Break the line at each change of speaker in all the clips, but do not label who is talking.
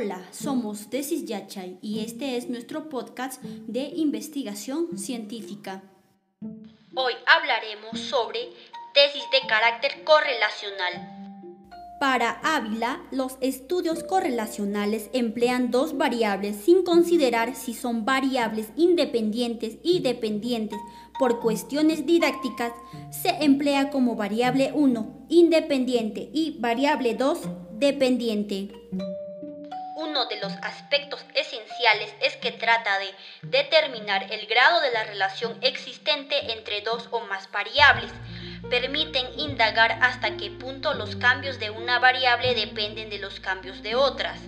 Hola, somos Tesis Yachay y este es nuestro podcast de investigación científica.
Hoy hablaremos sobre tesis de carácter correlacional.
Para Ávila, los estudios correlacionales emplean dos variables sin considerar si son variables independientes y dependientes. Por cuestiones didácticas, se emplea como variable 1 independiente y variable 2 dependiente.
Uno de los aspectos esenciales es que trata de determinar el grado de la relación existente entre dos o más variables. Permiten indagar hasta qué punto los cambios de una variable dependen de los cambios de otras.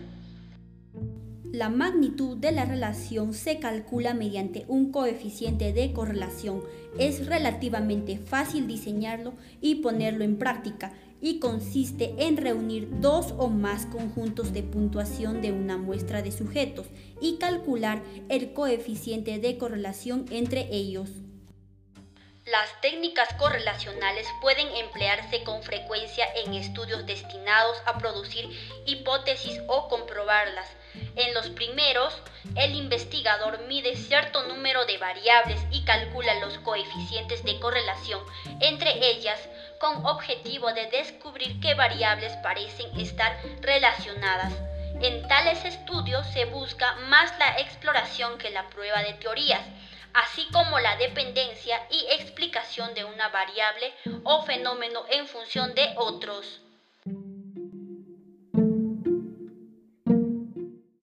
La magnitud de la relación se calcula mediante un coeficiente de correlación. Es relativamente fácil diseñarlo y ponerlo en práctica y consiste en reunir dos o más conjuntos de puntuación de una muestra de sujetos y calcular el coeficiente de correlación entre ellos.
Las técnicas correlacionales pueden emplearse con frecuencia en estudios destinados a producir hipótesis o comprobarlas. En los primeros, el investigador mide cierto número de variables y calcula los coeficientes de correlación entre ellas con objetivo de descubrir qué variables parecen estar relacionadas. En tales estudios se busca más la exploración que la prueba de teorías así como la dependencia y explicación de una variable o fenómeno en función de otros.